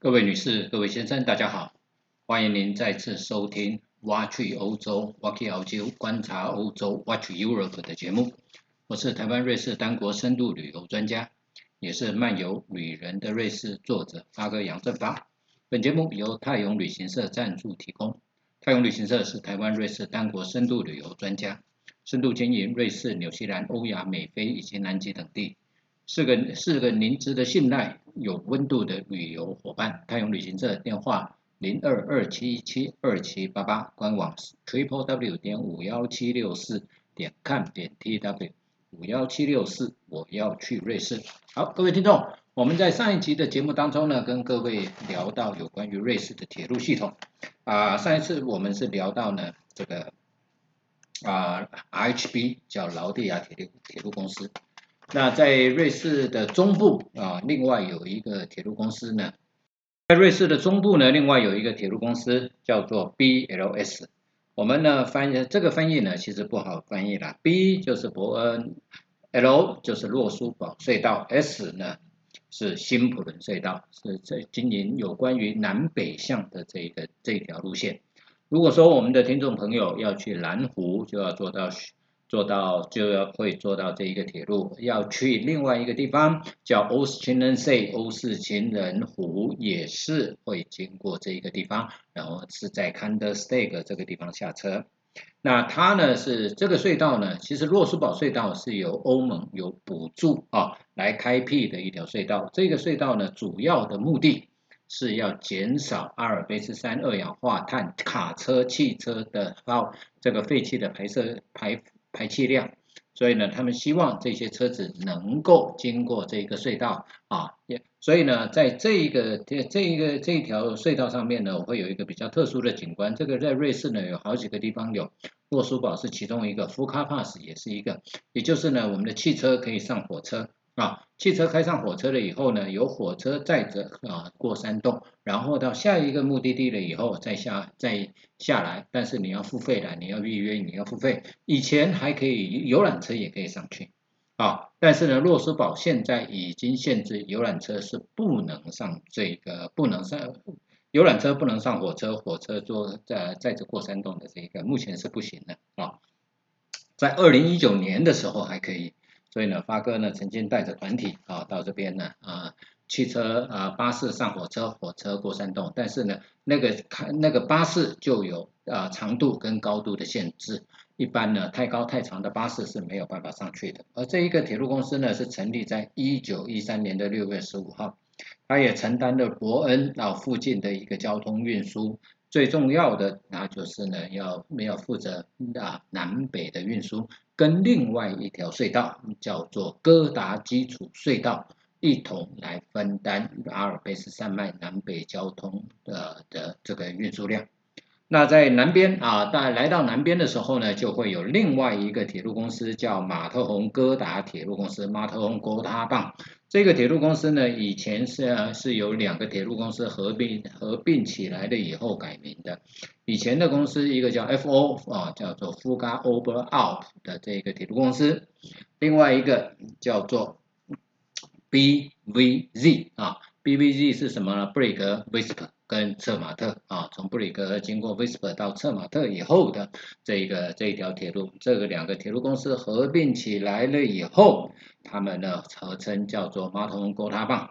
各位女士、各位先生，大家好，欢迎您再次收听《挖去欧洲》（Watch 澳洲）观察欧洲 （Watch Europe） 的节目。我是台湾瑞士单国深度旅游专家，也是漫游旅人的瑞士作者发哥杨振发。本节目由泰永旅行社赞助提供。泰永旅行社是台湾瑞士单国深度旅游专家，深度经营瑞士、纽西兰、欧亚、美非以及南极等地。是个是个您值得信赖、有温度的旅游伙伴。泰永旅行社电话零二二七七二七八八，官网 triple w 点五幺七六四点 com 点 tw 五幺七六四。我要去瑞士。好，各位听众，我们在上一集的节目当中呢，跟各位聊到有关于瑞士的铁路系统。啊，上一次我们是聊到呢这个啊 RHB 叫劳蒂亚铁路铁路公司。那在瑞士的中部啊，另外有一个铁路公司呢，在瑞士的中部呢，另外有一个铁路公司叫做 BLS。我们呢翻译这个翻译呢，其实不好翻译了。B 就是伯恩，L 就是洛苏堡隧道，S 呢是新普伦隧道，是在经营有关于南北向的这个这条路线。如果说我们的听众朋友要去蓝湖，就要做到。做到就要会做到这一个铁路，要去另外一个地方叫 o s t c h i n s e e 欧式情人湖，也是会经过这一个地方，然后是在 k a n d e r s t e g 这个地方下车。那它呢是这个隧道呢，其实洛斯堡隧道是由欧盟有补助啊来开辟的一条隧道。这个隧道呢，主要的目的是要减少阿尔卑斯山二氧化碳卡车、汽车的耗这个废气的排射排。排气量，所以呢，他们希望这些车子能够经过这个隧道啊，也所以呢，在这一个这这一个这一条隧道上面呢，我会有一个比较特殊的景观。这个在瑞士呢，有好几个地方有，沃苏堡是其中一个，福卡帕斯也是一个，也就是呢，我们的汽车可以上火车。啊，汽车开上火车了以后呢，由火车载着啊过山洞，然后到下一个目的地了以后再下再下来，但是你要付费的，你要预约，你要付费。以前还可以游览车也可以上去，啊，但是呢，洛斯堡现在已经限制游览车是不能上这个不能上游览车不能上火车，火车坐在载着过山洞的这个目前是不行的啊，在二零一九年的时候还可以。所以呢，发哥呢曾经带着团体啊到这边呢啊，汽车啊巴士上火车，火车过山洞，但是呢那个开那个巴士就有啊长度跟高度的限制，一般呢太高太长的巴士是没有办法上去的。而这一个铁路公司呢是成立在一九一三年的六月十五号，它也承担了伯恩啊附近的一个交通运输。最重要的，那就是呢，要要负责啊南北的运输，跟另外一条隧道叫做哥达基础隧道一同来分担阿尔卑斯山脉南北交通的的这个运输量。那在南边啊，在来到南边的时候呢，就会有另外一个铁路公司叫马特洪哥达铁路公司，马特洪哥达棒。这个铁路公司呢，以前是是由两个铁路公司合并合并起来的，以后改名的。以前的公司一个叫 FO 啊，叫做 Fuga Ober Alp 的这个铁路公司，另外一个叫做 BVZ 啊，BVZ 是什么呢？Break Whisper。跟策马特啊，从布里格经过威斯珀到策马特以后的这一个这一条铁路，这个两个铁路公司合并起来了以后，他们呢合称叫做马桶沟塔棒。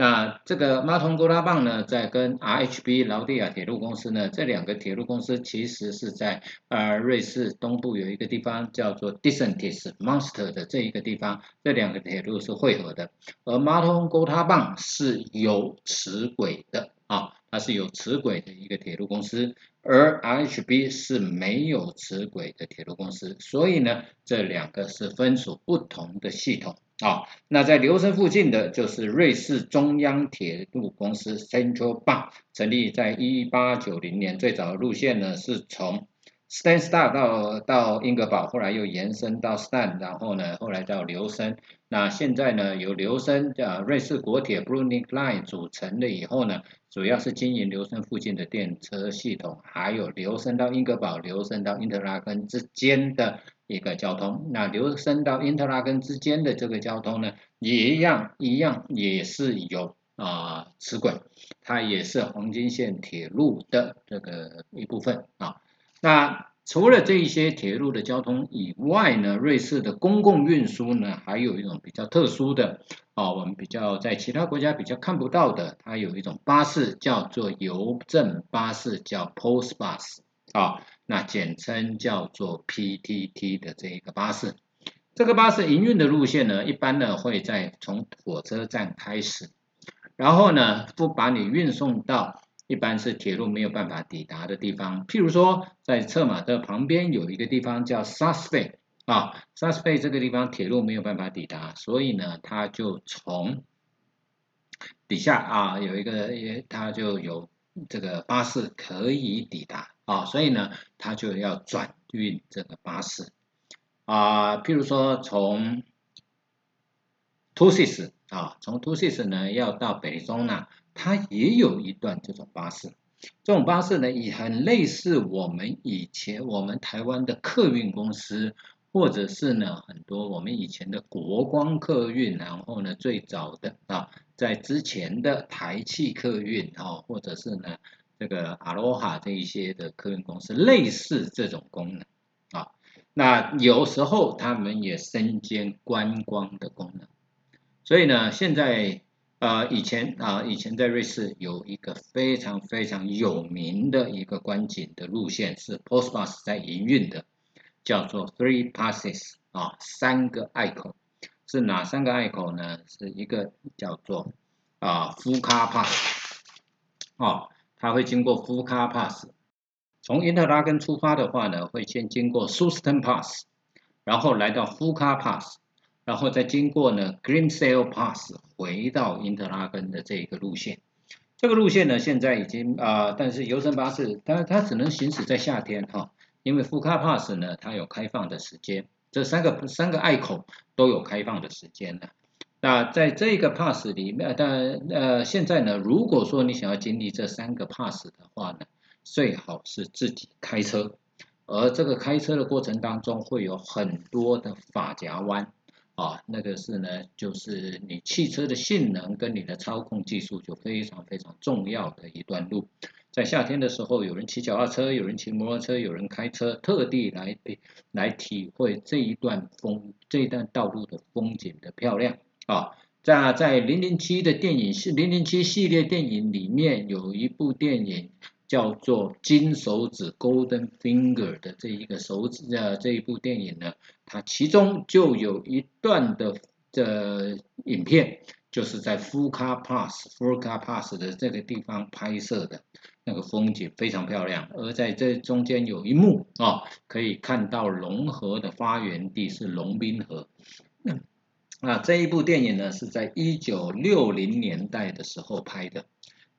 那这个马桶沟塔棒呢，在跟 RHB 劳蒂亚铁路公司呢，这两个铁路公司其实是在呃瑞士东部有一个地方叫做 d i s e n t i s Monster 的这一个地方，这两个铁路是汇合的，而马桶沟塔棒是有齿轨的啊。它是有磁轨的一个铁路公司，而 RHB 是没有磁轨的铁路公司，所以呢，这两个是分属不同的系统啊。那在留声附近的就是瑞士中央铁路公司 Central Bank，成立在一八九零年，最早的路线呢是从 Stan Star 到到英格堡，后来又延伸到 Stan，然后呢，后来到留声。那现在呢，由留声啊瑞士国铁 Brunig Line 组成了以后呢。主要是经营留声附近的电车系统，还有留声到英格堡、留声到因特拉根之间的一个交通。那留声到因特拉根之间的这个交通呢，也一样，一样也是有啊齿轨，它也是黄金线铁路的这个一部分啊。那除了这一些铁路的交通以外呢，瑞士的公共运输呢，还有一种比较特殊的啊，我们比较在其他国家比较看不到的，它有一种巴士叫做邮政巴士，叫 Post Bus 啊，那简称叫做 PTT 的这一个巴士。这个巴士营运的路线呢，一般呢会在从火车站开始，然后呢不把你运送到一般是铁路没有办法抵达的地方，譬如说在策马特旁边有一个地方叫 s u s p e 啊 s u s p e 这个地方铁路没有办法抵达，所以呢它就从底下啊有一个也它就有这个巴士可以抵达啊，所以呢它就要转运这个巴士。啊，譬如说从 t o s i s 啊，从 t o s i s 呢要到北中呢，它也有一段这种巴士。这种巴士呢也很类似我们以前我们台湾的客运公司，或者是呢很多我们以前的国光客运，然后呢最早的啊，在之前的台汽客运啊，或者是呢这个阿罗哈这一些的客运公司，类似这种功能啊。那有时候他们也身兼观光的功能，所以呢，现在呃以前啊以前在瑞士有一个非常非常有名的一个观景的路线是 Postbus 在营运的，叫做 Three Passes 啊三个隘口，是哪三个隘口呢？是一个叫做啊夫卡 Pass 哦，它会经过夫卡 Pass。从因特拉根出发的话呢，会先经过 Susten Pass，然后来到 Fuka Pass，然后再经过呢 Grimsel Pass 回到因特拉根的这一个路线。这个路线呢，现在已经啊，但是游程巴士它它只能行驶在夏天哈，因为 Fuka Pass 呢它有开放的时间，这三个三个隘口都有开放的时间的。那在这个 Pass 里面，但呃现在呢，如果说你想要经历这三个 Pass 的话呢？最好是自己开车，而这个开车的过程当中会有很多的发夹弯啊，那个是呢，就是你汽车的性能跟你的操控技术就非常非常重要的一段路。在夏天的时候，有人骑脚踏车，有人骑摩托车，有人开车，特地来来体会这一段风这一段道路的风景的漂亮啊。在在零零七的电影系零零七系列电影里面有一部电影。叫做金手指 （Golden Finger） 的这一个手指呃这一部电影呢，它其中就有一段的的影片，就是在 Fuka Pass、Fuka Pass 的这个地方拍摄的，那个风景非常漂亮。而在这中间有一幕啊，可以看到龙河的发源地是龙滨河。那这一部电影呢，是在一九六零年代的时候拍的。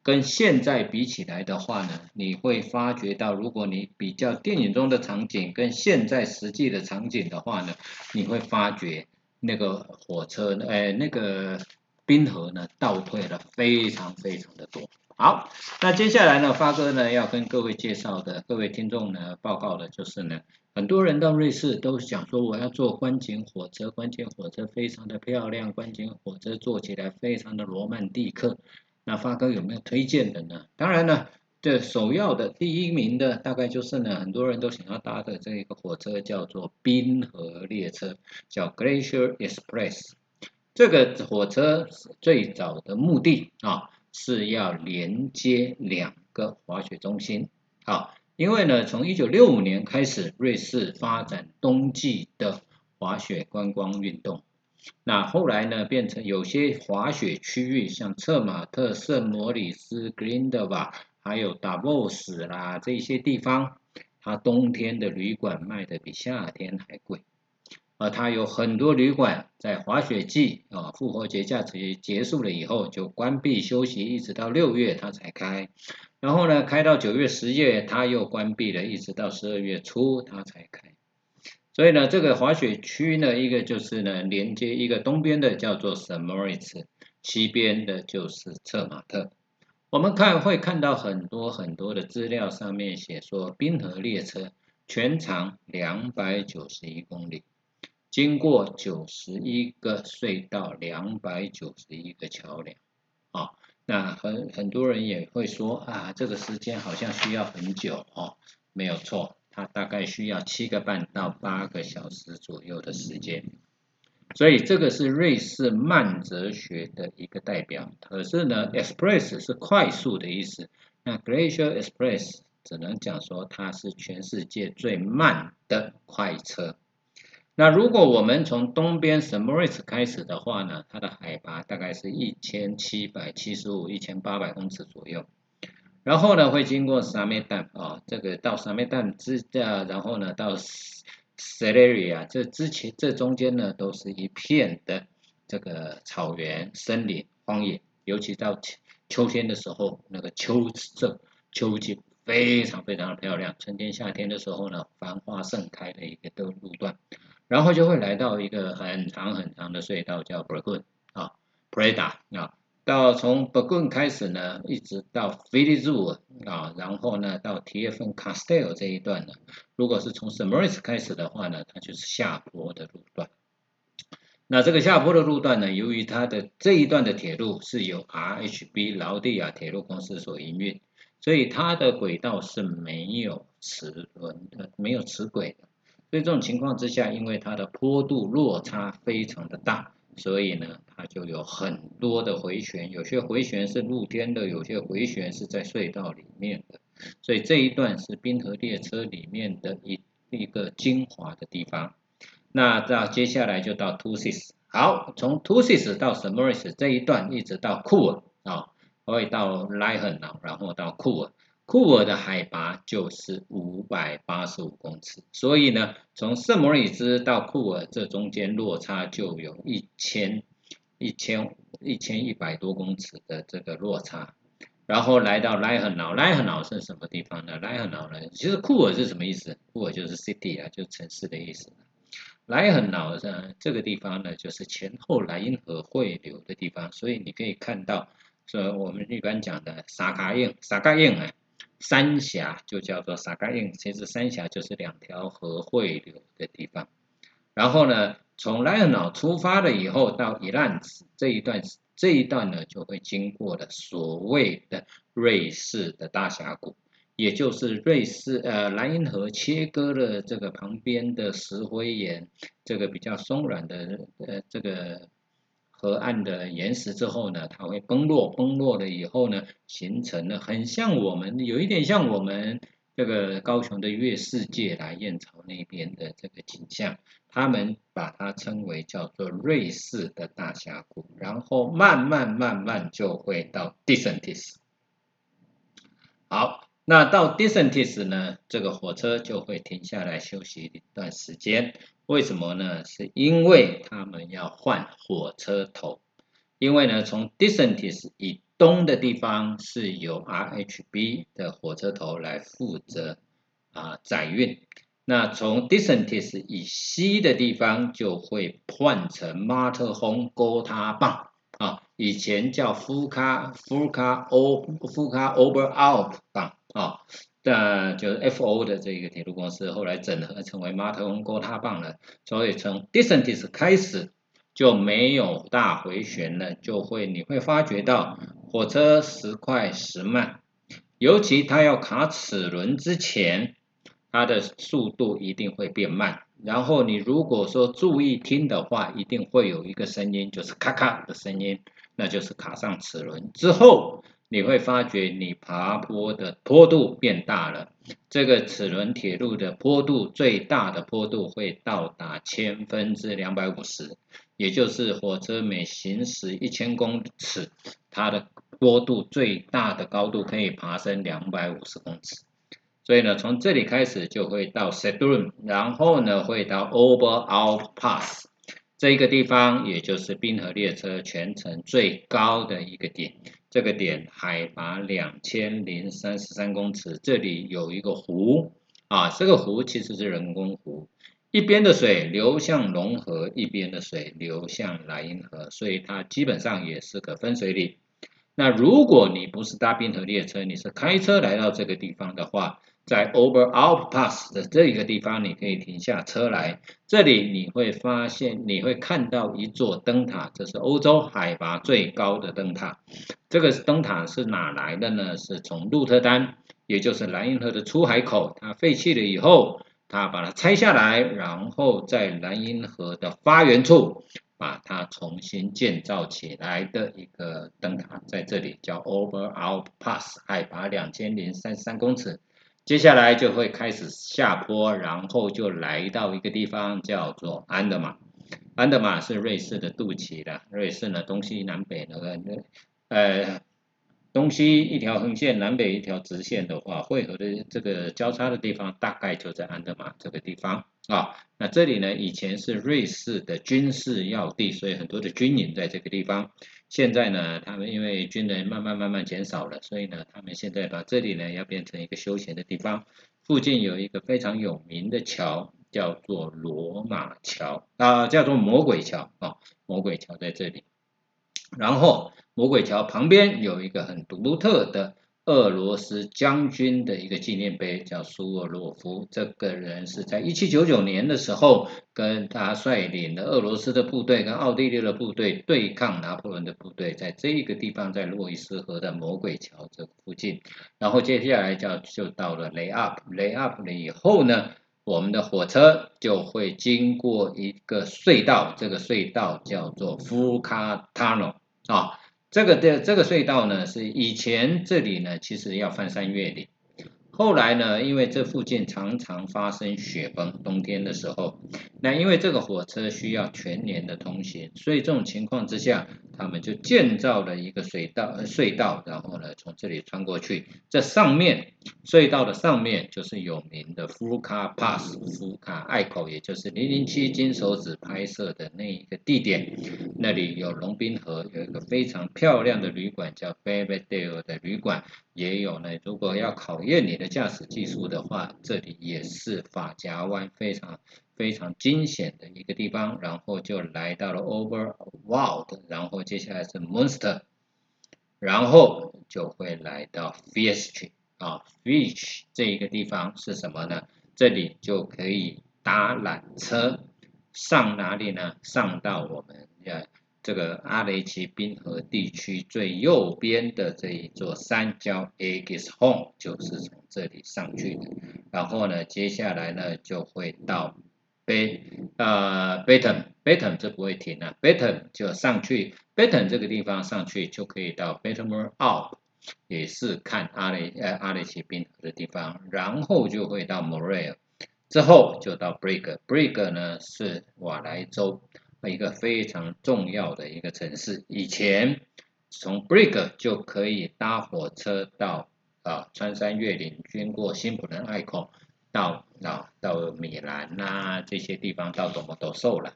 跟现在比起来的话呢，你会发觉到，如果你比较电影中的场景跟现在实际的场景的话呢，你会发觉那个火车，哎，那个冰河呢倒退了非常非常的多。好，那接下来呢，发哥呢要跟各位介绍的，各位听众呢报告的就是呢，很多人到瑞士都想说我要坐观景火车，观景火车非常的漂亮，观景火车坐起来非常的罗曼蒂克。那发哥有没有推荐的呢？当然呢，这首要的第一名的大概就是呢，很多人都想要搭的这个火车叫做冰河列车，叫 Glacier Express。这个火车最早的目的啊，是要连接两个滑雪中心。好，因为呢，从一九六五年开始，瑞士发展冬季的滑雪观光运动。那后来呢，变成有些滑雪区域，像策马特、圣莫里斯、格林德瓦，还有达沃斯啦这些地方，它冬天的旅馆卖的比夏天还贵，而它有很多旅馆在滑雪季啊，复活节假期结束了以后就关闭休息，一直到六月它才开，然后呢，开到九月、十月它又关闭了，一直到十二月初它才开。所以呢，这个滑雪区呢，一个就是呢，连接一个东边的叫做圣莫里斯，西边的就是策马特。我们看会看到很多很多的资料，上面写说冰河列车全长两百九十一公里，经过九十一个隧道，两百九十一个桥梁，啊，那很很多人也会说啊，这个时间好像需要很久哦，没有错，它大概需要七个半到八个小时左右的时间。所以这个是瑞士慢哲学的一个代表。可是呢，express 是快速的意思，那 glacial express 只能讲说它是全世界最慢的快车。那如果我们从东边 s m o r i s 开始的话呢，它的海拔大概是一千七百七十五、一千八百公尺左右，然后呢会经过沙梅旦啊，这个到沙梅旦之啊，然后呢到 Celeria，这之前这中间呢都是一片的这个草原、森林、荒野，尤其到秋天的时候，那个秋色、秋景非常非常的漂亮。春天、夏天的时候呢，繁花盛开的一个的路段。然后就会来到一个很长很长的隧道，叫 Burgun 啊，Prada 啊，到从 Burgun 开始呢，一直到 f i l i z u 啊，然后呢到 TFEN Castel 这一段呢，如果是从 s m e r i s 开始的话呢，它就是下坡的路段。那这个下坡的路段呢，由于它的这一段的铁路是由 RHB 劳地亚铁路公司所营运，所以它的轨道是没有齿轮的，没有齿轨的。所以这种情况之下，因为它的坡度落差非常的大，所以呢，它就有很多的回旋，有些回旋是露天的，有些回旋是在隧道里面的。所以这一段是冰河列车里面的一一个精华的地方。那到接下来就到 t u s i s 好，从 t u s i s 到 s m o r i s 这一段一直到库尔啊，会到 l i h e n 然后到库尔。库尔的海拔就是五百八十五公尺，所以呢，从圣莫里兹到库尔这中间落差就有一千一千一千一百多公尺的这个落差。然后来到莱赫瑙，莱赫瑙是什么地方呢？莱赫瑙呢，其实库尔是什么意思？库尔就是 city 啊，就是城市的意思。莱赫瑙呢，这个地方呢，就是前后莱茵河汇流的地方，所以你可以看到，说我们一般讲的沙卡印，沙卡印啊。三峡就叫做沙嘎印，其实三峡就是两条河汇流的地方。然后呢，从莱恩瑙出发了以后，到伊兰兹这一段，这一段呢就会经过了所谓的瑞士的大峡谷，也就是瑞士呃莱茵河切割了这个旁边的石灰岩，这个比较松软的呃这个。河岸的岩石之后呢，它会崩落，崩落了以后呢，形成了很像我们，有一点像我们这个高雄的月世界来燕巢那边的这个景象，他们把它称为叫做瑞士的大峡谷，然后慢慢慢慢就会到 d i s e n t i s 好，那到 d i s e n t i s 呢，这个火车就会停下来休息一段时间。为什么呢？是因为他们要换火车头，因为呢，从 d i s e n t i s 以东的地方是由 RHB 的火车头来负责啊载运，那从 d i s e n t i s 以西的地方就会换成马特洪沟塔棒啊，以前叫夫卡夫卡欧夫卡 Ober Alp 棒啊。那就是 F O 的这个铁路公司，后来整合成为马特洪沟塔棒了。所以从 d i s e n t i s 开始就没有大回旋了，就会你会发觉到火车时快时慢，尤其它要卡齿轮之前，它的速度一定会变慢。然后你如果说注意听的话，一定会有一个声音，就是咔咔的声音，那就是卡上齿轮之后。你会发觉你爬坡的坡度变大了，这个齿轮铁路的坡度最大的坡度会到达千分之两百五十，也就是火车每行驶一千公尺，它的坡度最大的高度可以爬升两百五十公尺。所以呢，从这里开始就会到 s e d r u n 然后呢会到 Oberalp Pass 这一个地方，也就是冰河列车全程最高的一个点。这个点海拔两千零三十三公尺，这里有一个湖啊，这个湖其实是人工湖，一边的水流向龙河，一边的水流向莱茵河，所以它基本上也是个分水岭。那如果你不是搭冰河列车，你是开车来到这个地方的话，在 Over Alp Pass 的这一个地方，你可以停下车来。这里你会发现，你会看到一座灯塔，这是欧洲海拔最高的灯塔。这个灯塔是哪来的呢？是从鹿特丹，也就是莱茵河的出海口，它废弃了以后，它把它拆下来，然后在莱茵河的发源处。把它重新建造起来的一个灯塔，在这里叫 Over Alp Pass，海拔两千零三十三公尺。接下来就会开始下坡，然后就来到一个地方叫做安德玛。安德玛是瑞士的肚脐的，瑞士呢东西南北那个呃东西一条横线，南北一条直线的话，汇合的这个交叉的地方大概就在安德玛这个地方。啊，那这里呢，以前是瑞士的军事要地，所以很多的军营在这个地方。现在呢，他们因为军人慢慢慢慢减少了，所以呢，他们现在把这里呢要变成一个休闲的地方。附近有一个非常有名的桥，叫做罗马桥啊，叫做魔鬼桥啊，魔鬼桥在这里。然后魔鬼桥旁边有一个很独特的。俄罗斯将军的一个纪念碑叫苏沃洛夫，这个人是在一七九九年的时候，跟他率领的俄罗斯的部队跟奥地利的部队对抗拿破仑的部队，在这个地方，在洛伊斯河的魔鬼桥这附近。然后接下来就就到了雷阿普，雷阿普了以后呢，我们的火车就会经过一个隧道，这个隧道叫做福卡塔诺啊。这个的这个隧道呢，是以前这里呢，其实要翻山越岭。后来呢，因为这附近常常发生雪崩，冬天的时候，那因为这个火车需要全年的通行，所以这种情况之下，他们就建造了一个隧道，隧道，然后呢，从这里穿过去。这上面隧道的上面就是有名的福卡 Pass，福卡隘口，也就是零零七金手指拍摄的那一个地点。那里有龙滨河，有一个非常漂亮的旅馆，叫 b a b y d a l e 的旅馆。也有呢，如果要考验你的驾驶技术的话，这里也是法夹湾非常非常惊险的一个地方。然后就来到了 Overworld，然后接下来是 Monster，然后就会来到 Fish 啊，Fish 这一个地方是什么呢？这里就可以搭缆车上哪里呢？上到我们要。这个阿雷奇冰河地区最右边的这一座山叫 a g i s h o m e 就是从这里上去的。然后呢，接下来呢就会到贝呃 Baton，Baton 这不会停啊，Baton 就上去，Baton 这个地方上去就可以到 Batonmore Up，也是看阿雷呃阿雷奇冰河的地方。然后就会到 Moray，之后就到 Brig，Brig 呢是瓦莱州。一个非常重要的一个城市，以前从 Brig 就可以搭火车到啊穿山越岭，经过新普伦隘口，到啊到米兰呐这些地方到多么都受了。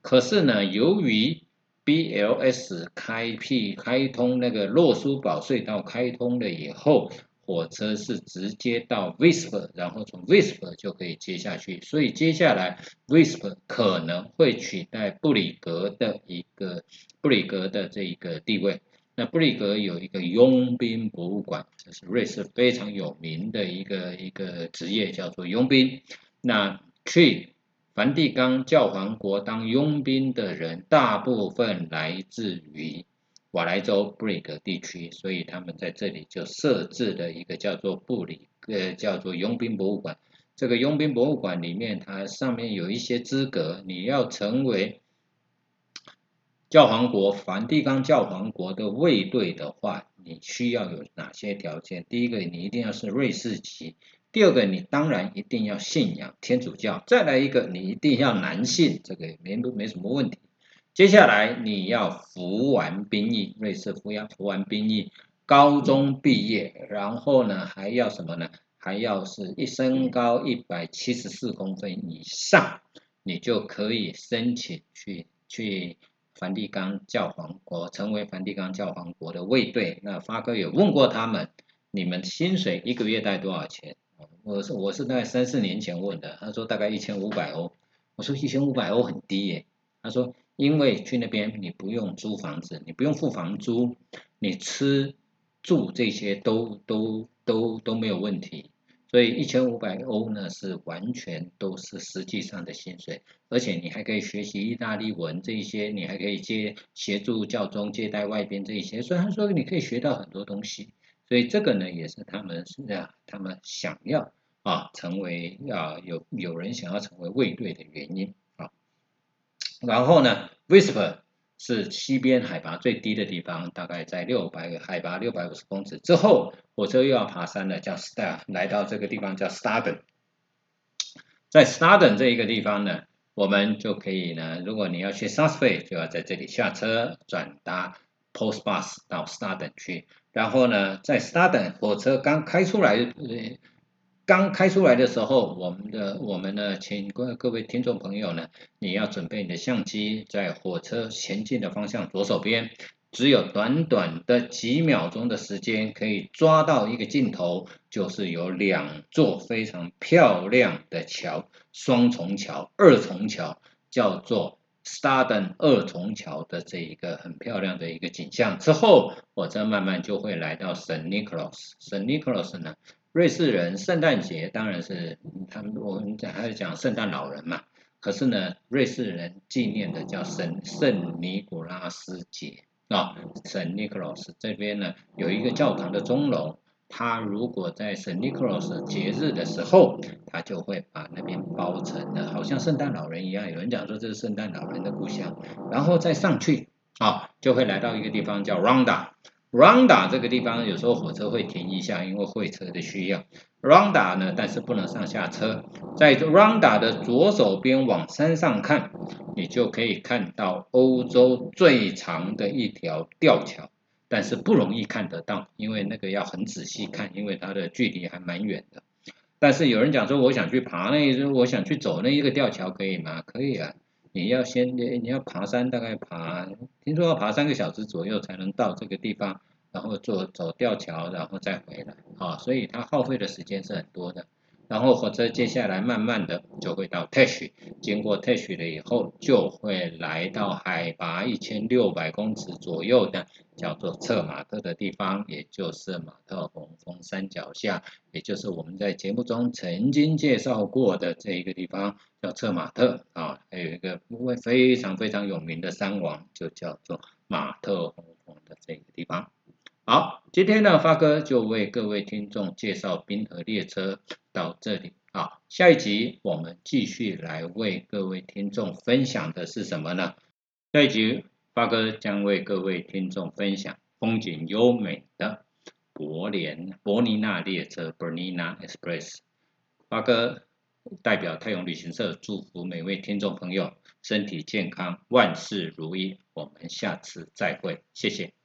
可是呢，由于 BLS 开辟开通那个洛苏堡隧道开通了以后。火车是直接到 VISPER 然后从 VISPER 就可以接下去，所以接下来 VISPER 可能会取代布里格的一个布里格的这一个地位。那布里格有一个佣兵博物馆，这是瑞士非常有名的一个一个职业，叫做佣兵。那去梵蒂冈教皇国当佣兵的人，大部分来自于。瓦莱州布里格地区，所以他们在这里就设置了一个叫做布里呃叫做佣兵博物馆。这个佣兵博物馆里面，它上面有一些资格，你要成为教皇国梵蒂冈教皇国的卫队的话，你需要有哪些条件？第一个，你一定要是瑞士籍；第二个，你当然一定要信仰天主教；再来一个，你一定要男性，这个没没什么问题。接下来你要服完兵役，瑞士服要服完兵役，高中毕业，然后呢还要什么呢？还要是一身高一百七十四公分以上，你就可以申请去去梵蒂冈教皇国，成为梵蒂冈教皇国的卫队。那发哥有问过他们，你们薪水一个月带多少钱？我是我是在三四年前问的，他说大概一千五百欧。我说一千五百欧很低耶，他说。因为去那边你不用租房子，你不用付房租，你吃住这些都都都都没有问题，所以一千五百欧呢是完全都是实际上的薪水，而且你还可以学习意大利文这一些，你还可以接协助教宗接待外宾这一些，虽然说你可以学到很多东西，所以这个呢也是他们是啊，他们想要啊成为啊有有人想要成为卫队的原因啊，然后呢，Whisper。是西边海拔最低的地方，大概在六百海拔六百五十公尺之后，火车又要爬山了，叫 Star，来到这个地方叫 Staden，在 Staden 这一个地方呢，我们就可以呢，如果你要去 Southway，就要在这里下车，转搭 Post Bus 到 Staden 去，然后呢，在 Staden 火车刚开出来。刚开出来的时候，我们的我们呢，请各各位听众朋友呢，你要准备你的相机，在火车前进的方向左手边，只有短短的几秒钟的时间，可以抓到一个镜头，就是有两座非常漂亮的桥，双重桥、二重桥，叫做 s t a r d e n 二重桥的这一个很漂亮的一个景象。之后，火车慢慢就会来到 Saint Nicholas，Saint Nicholas 呢？瑞士人圣诞节当然是他们我们讲还是讲圣诞老人嘛，可是呢，瑞士人纪念的叫圣圣尼古拉斯节啊，圣尼古拉斯这边呢有一个教堂的钟楼，他如果在圣尼古拉斯节日的时候，他就会把那边包成了好像圣诞老人一样，有人讲说这是圣诞老人的故乡，然后再上去啊，就会来到一个地方叫 Ronda。Ronda 这个地方有时候火车会停一下，因为会车的需要。Ronda 呢，但是不能上下车。在 Ronda 的左手边往山上看，你就可以看到欧洲最长的一条吊桥，但是不容易看得到，因为那个要很仔细看，因为它的距离还蛮远的。但是有人讲说，我想去爬那，我想去走那一个吊桥，可以吗？可以啊。你要先你要爬山，大概爬，听说要爬三个小时左右才能到这个地方，然后坐走吊桥，然后再回来，啊，所以它耗费的时间是很多的。然后火车接下来慢慢的就会到 Tesh，经过 Tesh 了以后，就会来到海拔一千六百公尺左右的叫做策马特的地方，也就是马特洪峰山脚下，也就是我们在节目中曾经介绍过的这一个地方叫策马特啊，还有一个位非常非常有名的山王，就叫做马特洪峰的这个地方。好，今天呢，发哥就为各位听众介绍冰河列车到这里啊。下一集我们继续来为各位听众分享的是什么呢？下一集发哥将为各位听众分享风景优美的柏联伯尼纳列车 （Bernina Express）。发哥代表太阳旅行社祝福每位听众朋友身体健康，万事如意。我们下次再会，谢谢。